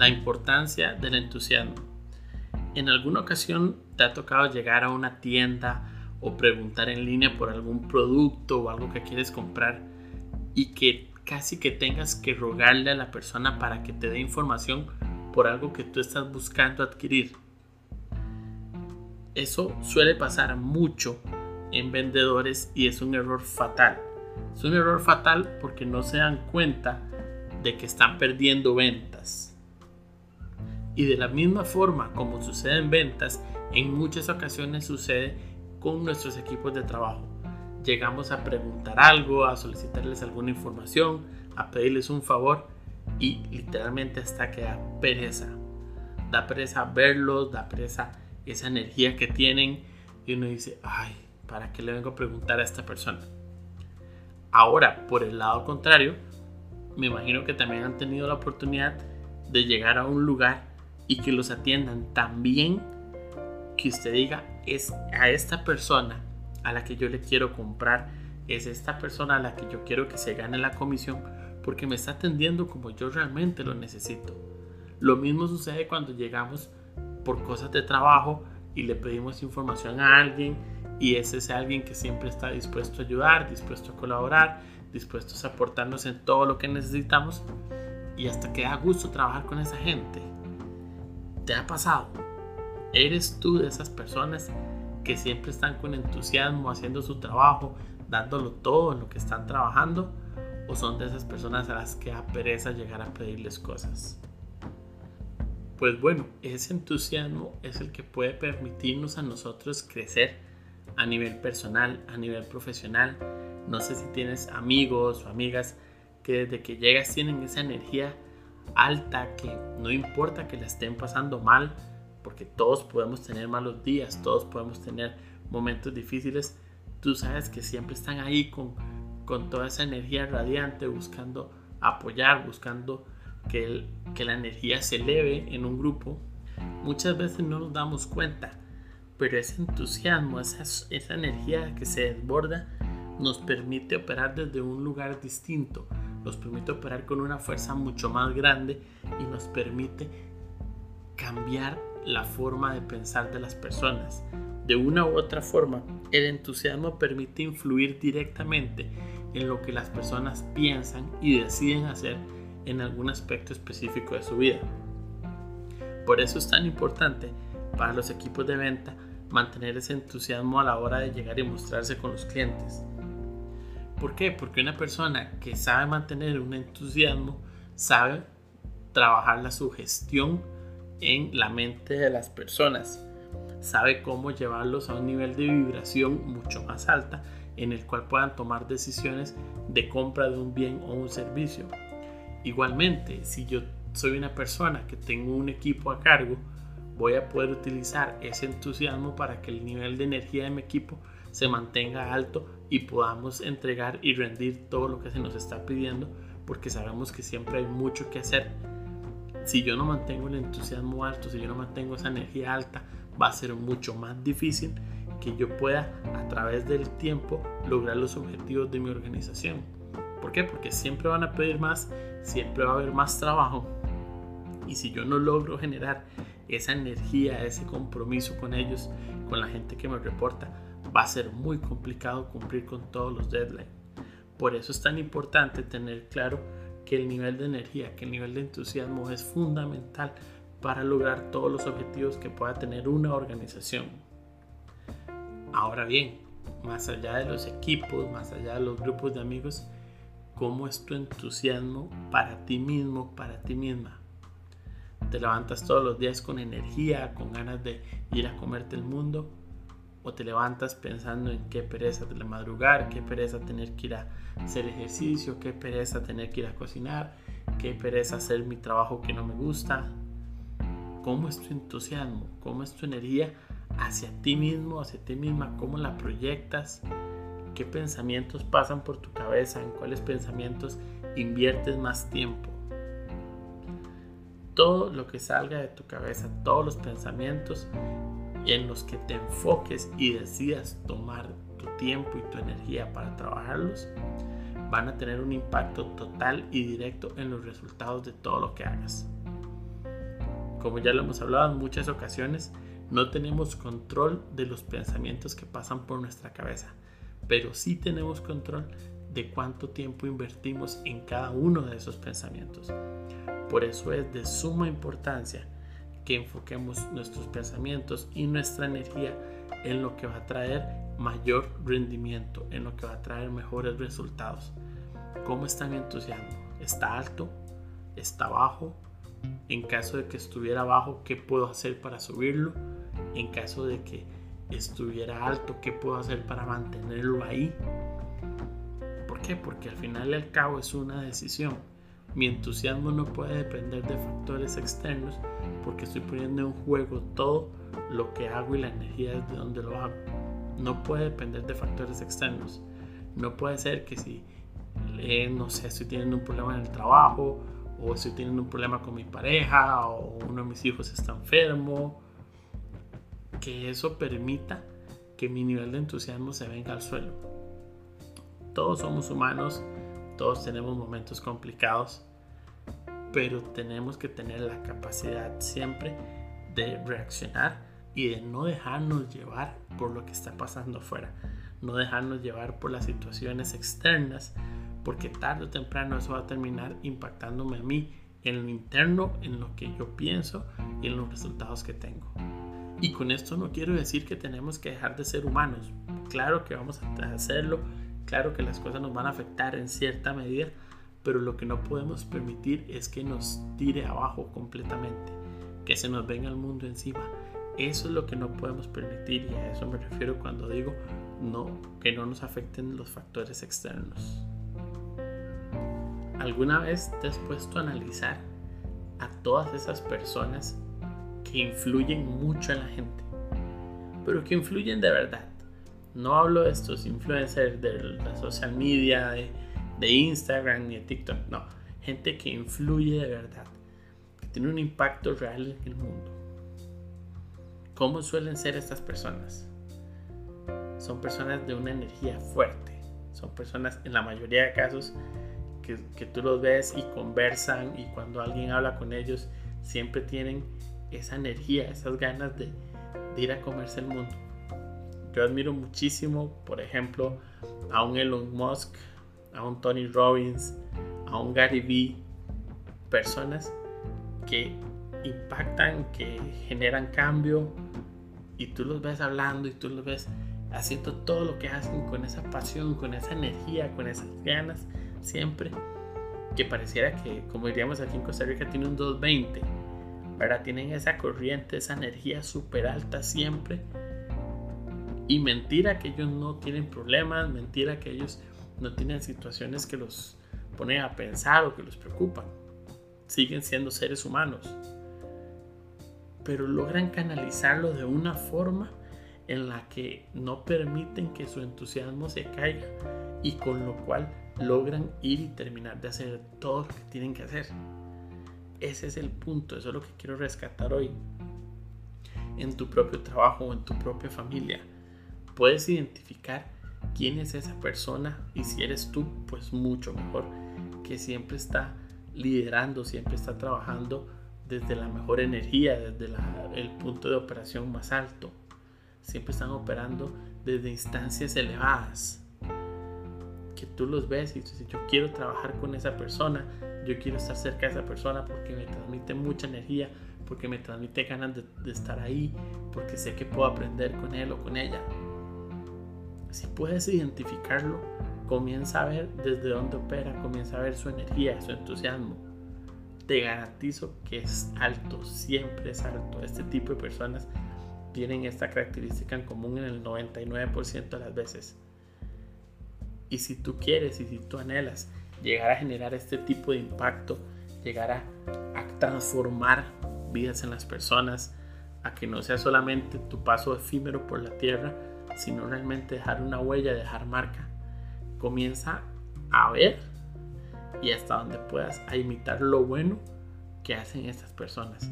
La importancia del entusiasmo. ¿En alguna ocasión te ha tocado llegar a una tienda o preguntar en línea por algún producto o algo que quieres comprar y que casi que tengas que rogarle a la persona para que te dé información por algo que tú estás buscando adquirir? Eso suele pasar mucho en vendedores y es un error fatal. Es un error fatal porque no se dan cuenta de que están perdiendo ventas. Y de la misma forma como sucede en ventas, en muchas ocasiones sucede con nuestros equipos de trabajo. Llegamos a preguntar algo, a solicitarles alguna información, a pedirles un favor y literalmente hasta que da pereza. Da pereza verlos, da pereza esa energía que tienen y uno dice, ay, ¿para qué le vengo a preguntar a esta persona? Ahora, por el lado contrario, me imagino que también han tenido la oportunidad de llegar a un lugar y que los atiendan tan bien que usted diga, es a esta persona a la que yo le quiero comprar, es esta persona a la que yo quiero que se gane la comisión porque me está atendiendo como yo realmente lo necesito. Lo mismo sucede cuando llegamos por cosas de trabajo y le pedimos información a alguien y ese es alguien que siempre está dispuesto a ayudar, dispuesto a colaborar, dispuesto a aportarnos en todo lo que necesitamos y hasta que da gusto trabajar con esa gente. ¿Te ha pasado? ¿Eres tú de esas personas que siempre están con entusiasmo haciendo su trabajo, dándolo todo en lo que están trabajando? ¿O son de esas personas a las que da llegar a pedirles cosas? Pues bueno, ese entusiasmo es el que puede permitirnos a nosotros crecer a nivel personal, a nivel profesional. No sé si tienes amigos o amigas que desde que llegas tienen esa energía alta, que no importa que la estén pasando mal, porque todos podemos tener malos días, todos podemos tener momentos difíciles, tú sabes que siempre están ahí con, con toda esa energía radiante, buscando apoyar, buscando que, que la energía se eleve en un grupo. Muchas veces no nos damos cuenta, pero ese entusiasmo, esa, esa energía que se desborda, nos permite operar desde un lugar distinto, nos permite operar con una fuerza mucho más grande y nos permite cambiar la forma de pensar de las personas. De una u otra forma, el entusiasmo permite influir directamente en lo que las personas piensan y deciden hacer en algún aspecto específico de su vida. Por eso es tan importante para los equipos de venta mantener ese entusiasmo a la hora de llegar y mostrarse con los clientes. ¿Por qué? Porque una persona que sabe mantener un entusiasmo sabe trabajar la sugestión en la mente de las personas, sabe cómo llevarlos a un nivel de vibración mucho más alta en el cual puedan tomar decisiones de compra de un bien o un servicio. Igualmente, si yo soy una persona que tengo un equipo a cargo, voy a poder utilizar ese entusiasmo para que el nivel de energía de mi equipo se mantenga alto y podamos entregar y rendir todo lo que se nos está pidiendo porque sabemos que siempre hay mucho que hacer. Si yo no mantengo el entusiasmo alto, si yo no mantengo esa energía alta, va a ser mucho más difícil que yo pueda a través del tiempo lograr los objetivos de mi organización. ¿Por qué? Porque siempre van a pedir más, siempre va a haber más trabajo. Y si yo no logro generar esa energía, ese compromiso con ellos, con la gente que me reporta, va a ser muy complicado cumplir con todos los deadlines. Por eso es tan importante tener claro que el nivel de energía, que el nivel de entusiasmo es fundamental para lograr todos los objetivos que pueda tener una organización. Ahora bien, más allá de los equipos, más allá de los grupos de amigos, ¿cómo es tu entusiasmo para ti mismo, para ti misma? ¿Te levantas todos los días con energía, con ganas de ir a comerte el mundo? O te levantas pensando en qué pereza de la madrugar, qué pereza tener que ir a hacer ejercicio, qué pereza tener que ir a cocinar, qué pereza hacer mi trabajo que no me gusta. ¿Cómo es tu entusiasmo? ¿Cómo es tu energía hacia ti mismo, hacia ti misma? ¿Cómo la proyectas? ¿Qué pensamientos pasan por tu cabeza? ¿En cuáles pensamientos inviertes más tiempo? Todo lo que salga de tu cabeza, todos los pensamientos en los que te enfoques y decidas tomar tu tiempo y tu energía para trabajarlos, van a tener un impacto total y directo en los resultados de todo lo que hagas. Como ya lo hemos hablado en muchas ocasiones, no tenemos control de los pensamientos que pasan por nuestra cabeza, pero sí tenemos control de cuánto tiempo invertimos en cada uno de esos pensamientos. Por eso es de suma importancia que enfoquemos nuestros pensamientos y nuestra energía en lo que va a traer mayor rendimiento, en lo que va a traer mejores resultados. ¿Cómo está mi? ¿Está alto? ¿Está bajo? En caso de que estuviera bajo, ¿qué puedo hacer para subirlo? En caso de que estuviera alto, ¿qué puedo hacer para mantenerlo ahí? ¿Por qué? Porque al final y al cabo es una decisión. Mi entusiasmo no puede depender de factores externos porque estoy poniendo en juego todo lo que hago y la energía desde donde lo hago. No puede depender de factores externos. No puede ser que si, eh, no sé, estoy teniendo un problema en el trabajo o estoy teniendo un problema con mi pareja o uno de mis hijos está enfermo, que eso permita que mi nivel de entusiasmo se venga al suelo. Todos somos humanos, todos tenemos momentos complicados, pero tenemos que tener la capacidad siempre de reaccionar y de no dejarnos llevar por lo que está pasando afuera, no dejarnos llevar por las situaciones externas, porque tarde o temprano eso va a terminar impactándome a mí en lo interno, en lo que yo pienso y en los resultados que tengo. Y con esto no quiero decir que tenemos que dejar de ser humanos. Claro que vamos a hacerlo, claro que las cosas nos van a afectar en cierta medida, pero lo que no podemos permitir es que nos tire abajo completamente, que se nos venga el mundo encima. Eso es lo que no podemos permitir y a eso me refiero cuando digo no, que no nos afecten los factores externos. ¿Alguna vez te has puesto a analizar a todas esas personas que influyen mucho en la gente? Pero que influyen de verdad. No hablo de estos influencers de la social media, de, Instagram ni de TikTok. No, gente que influye de verdad, que tiene un impacto real en el mundo. ¿Cómo suelen ser estas personas? Son personas de una energía fuerte. Son personas, en la mayoría de casos, que, que tú los ves y conversan y cuando alguien habla con ellos, siempre tienen esa energía, esas ganas de, de ir a comerse el mundo. Yo admiro muchísimo, por ejemplo, a un Elon Musk, a un Tony Robbins, a un Gary Vee, personas que impactan, que generan cambio y tú los ves hablando y tú los ves haciendo todo lo que hacen con esa pasión, con esa energía, con esas ganas, siempre que pareciera que, como diríamos aquí en Costa Rica, tiene un 220, ¿verdad? Tienen esa corriente, esa energía súper alta siempre. Y mentira que ellos no tienen problemas, mentira que ellos no tienen situaciones que los ponen a pensar o que los preocupan. Siguen siendo seres humanos. Pero logran canalizarlo de una forma en la que no permiten que su entusiasmo se caiga y con lo cual logran ir y terminar de hacer todo lo que tienen que hacer. Ese es el punto, eso es lo que quiero rescatar hoy. En tu propio trabajo o en tu propia familia, puedes identificar quién es esa persona y si eres tú, pues mucho mejor, que siempre está liderando, siempre está trabajando desde la mejor energía, desde el punto de operación más alto. Siempre están operando desde instancias elevadas. Que tú los ves y dices, yo quiero trabajar con esa persona, yo quiero estar cerca de esa persona porque me transmite mucha energía, porque me transmite ganas de estar ahí, porque sé que puedo aprender con él o con ella. Si puedes identificarlo, comienza a ver desde dónde opera, comienza a ver su energía, su entusiasmo. Te garantizo que es alto, siempre es alto. Este tipo de personas tienen esta característica en común en el 99% de las veces. Y si tú quieres y si tú anhelas llegar a generar este tipo de impacto llegar a, transformar vidas en las personas, a que no sea solamente tu paso efímero por la tierra, sino realmente dejar una huella, dejar marca. Comienza a ver y hasta donde puedas a imitar lo bueno que hacen estas personas.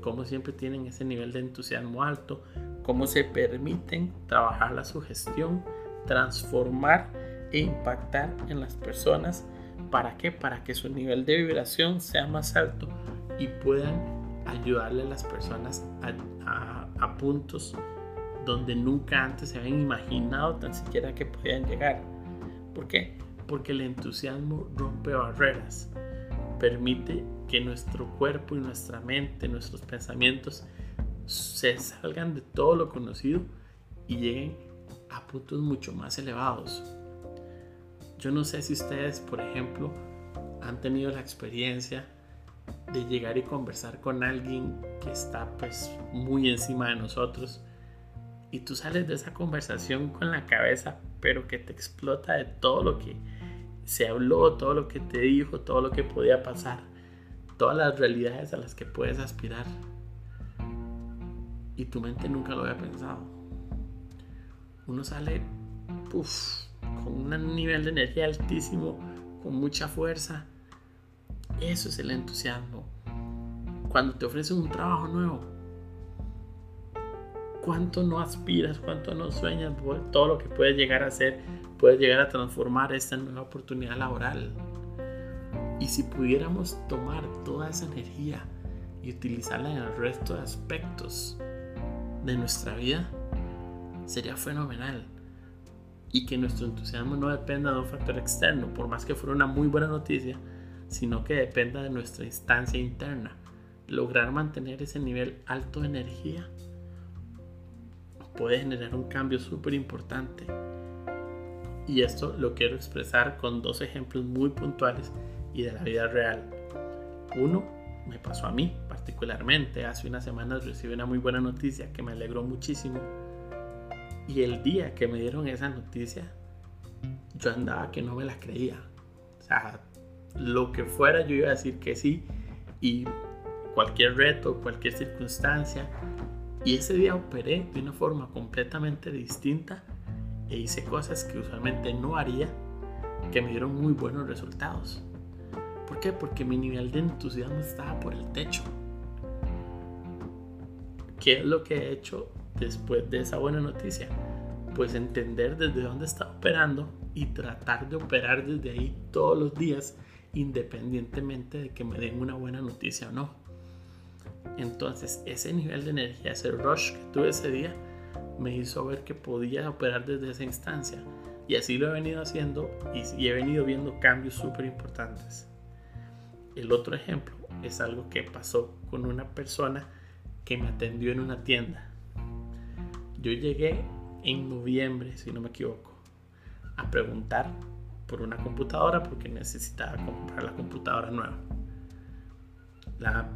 Como siempre tienen ese nivel de entusiasmo alto, cómo se permiten trabajar la sugestión, transformar e impactar en las personas. ¿Para qué? Para que su nivel de vibración sea más alto y puedan ayudarle a las personas a, a puntos donde nunca antes se habían imaginado tan siquiera que podían llegar. ¿Por qué? Porque el entusiasmo rompe barreras, permite que nuestro cuerpo y nuestra mente, nuestros pensamientos se salgan de todo lo conocido y lleguen a puntos mucho más elevados. Yo no sé si ustedes, por ejemplo, han tenido la experiencia de llegar y conversar con alguien que está pues muy encima de nosotros y tú sales de esa conversación con la cabeza pero que te explota de todo lo que se habló, todo lo que te dijo, todo lo que podía pasar, todas las realidades a las que puedes aspirar y tu mente nunca lo había pensado. Uno sale con un nivel de energía altísimo, con mucha fuerza. Eso es el entusiasmo. Cuando te ofrecen un trabajo nuevo, cuánto no aspiras, cuánto no sueñas, todo lo que puedes llegar a hacer, puedes llegar a transformar esta nueva oportunidad laboral. Y si pudiéramos tomar toda esa energía y utilizarla en el resto de aspectos de nuestra vida, sería fenomenal. Y que nuestro entusiasmo no dependa de un factor externo, por más que fuera una muy buena noticia, sino que dependa de nuestra instancia interna. Lograr mantener ese nivel alto de energía puede generar un cambio súper importante. Y esto lo quiero expresar con dos ejemplos muy puntuales y de la vida real. Uno me pasó a mí particularmente. Hace unas semanas recibí una muy buena noticia que me alegró muchísimo. Y el día que me dieron esa noticia, yo andaba que no me la creía. O sea, lo que fuera yo iba a decir que sí. Y cualquier reto, cualquier circunstancia. Y ese día operé de una forma completamente distinta e hice cosas que usualmente no haría que me dieron muy buenos resultados. ¿Por qué? Porque mi nivel de entusiasmo estaba por el techo. ¿Qué es lo que he hecho después de esa buena noticia? Pues entender desde dónde está operando y tratar de operar desde ahí todos los días independientemente de que me den una buena noticia o no. Entonces ese nivel de energía, ese rush que tuve ese día, me hizo ver que podía operar desde esa instancia. Y así lo he venido haciendo y, he venido viendo cambios súper importantes. El otro ejemplo es algo que pasó con una persona que me atendió en una tienda. Yo llegué en noviembre, si no me equivoco, a preguntar por una computadora porque necesitaba comprar la computadora nueva. La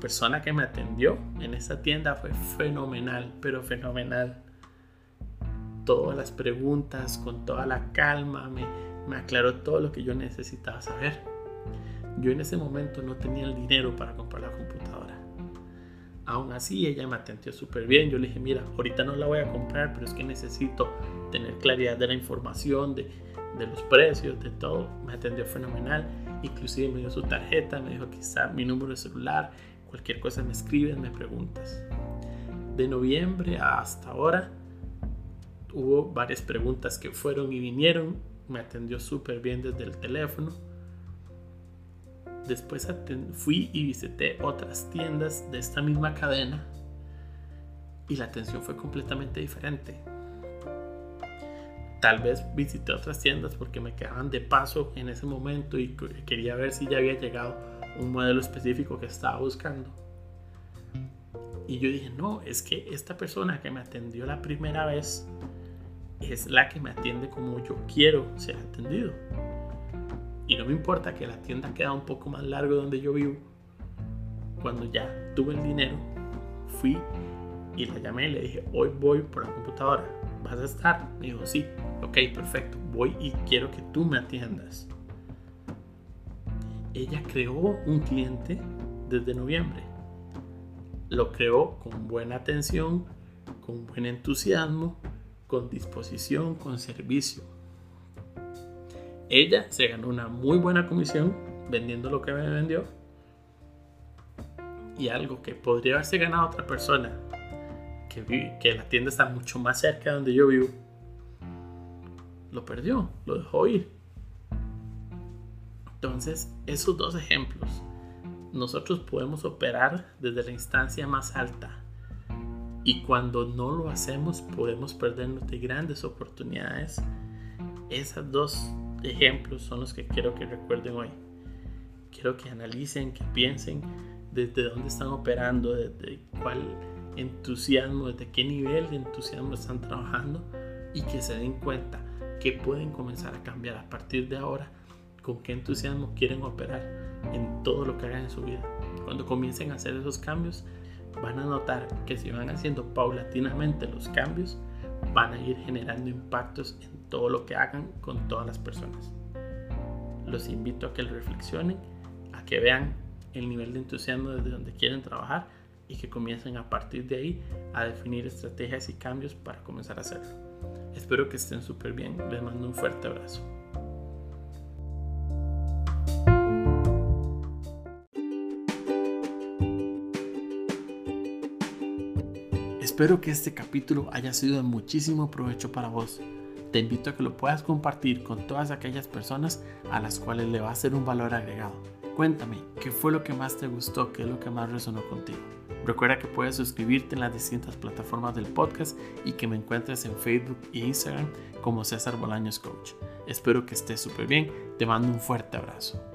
persona que me atendió en esa tienda fue fenomenal, pero fenomenal. Todas las preguntas, con toda la calma, me, me aclaró todo lo que yo necesitaba saber. Yo en ese momento no tenía el dinero para comprar la computadora. Aún así, ella me atendió súper bien. Yo le dije, mira, ahorita no la voy a comprar, pero es que necesito tener claridad de la información, de, de los precios, de todo. Me atendió fenomenal. Inclusive me dio su tarjeta, me dijo, aquí está mi número de celular. Cualquier cosa me escribes, me preguntas. De noviembre hasta ahora hubo varias preguntas que fueron y vinieron. Me atendió súper bien desde el teléfono Después fui y visité otras tiendas de esta misma cadena y la atención fue completamente diferente. Tal vez visité otras tiendas porque me quedaban de paso en ese momento y quería ver si ya había llegado un modelo específico que estaba buscando. Y yo dije, no, es que esta persona que me atendió la primera vez es la que me atiende como yo quiero ser atendido. Y no me importa que la tienda queda un poco más largo donde yo vivo. Cuando ya tuve el dinero, fui y la llamé y le dije, hoy voy por la computadora. ¿Vas a estar? Me dijo, sí. Ok, perfecto. Voy y quiero que tú me atiendas. ella creó un cliente desde noviembre. Lo creó con buena atención, con buen entusiasmo, con disposición, con servicio. Ella se ganó una muy buena comisión vendiendo lo que me vendió. Y algo que podría haberse ganado otra persona, que, que la tienda está mucho más cerca de donde yo vivo, lo perdió, lo dejó ir. Entonces, esos dos ejemplos, nosotros podemos operar desde la instancia más alta y cuando no lo hacemos podemos perdernos de grandes oportunidades. Esos dos ejemplos son los que quiero que recuerden hoy. Quiero que analicen, que piensen desde dónde están operando, desde cuál entusiasmo, desde qué nivel de entusiasmo están trabajando y que se den cuenta que pueden comenzar a cambiar a partir de ahora con qué entusiasmo quieren operar en todo lo que hagan en su vida. Cuando comiencen a hacer esos cambios, van a notar que si van haciendo paulatinamente los cambios, van a ir generando impactos en todo lo que hagan con todas las personas. Los invito a que lo reflexionen, a que vean el nivel de entusiasmo desde donde quieren trabajar y que comiencen a partir de ahí a definir estrategias y cambios para comenzar a hacerlo. Espero que estén súper bien. Les mando un fuerte abrazo. Espero que este capítulo haya sido de muchísimo provecho para vos. Te invito a que lo puedas compartir con todas aquellas personas a las cuales le va a ser un valor agregado. Cuéntame, ¿qué fue lo que más te gustó? ¿Qué es lo que más resonó contigo? Recuerda que puedes suscribirte en las distintas plataformas del podcast y que me encuentres en Facebook e Instagram como César Bolaños Coach. Espero que estés súper bien. Te mando un fuerte abrazo.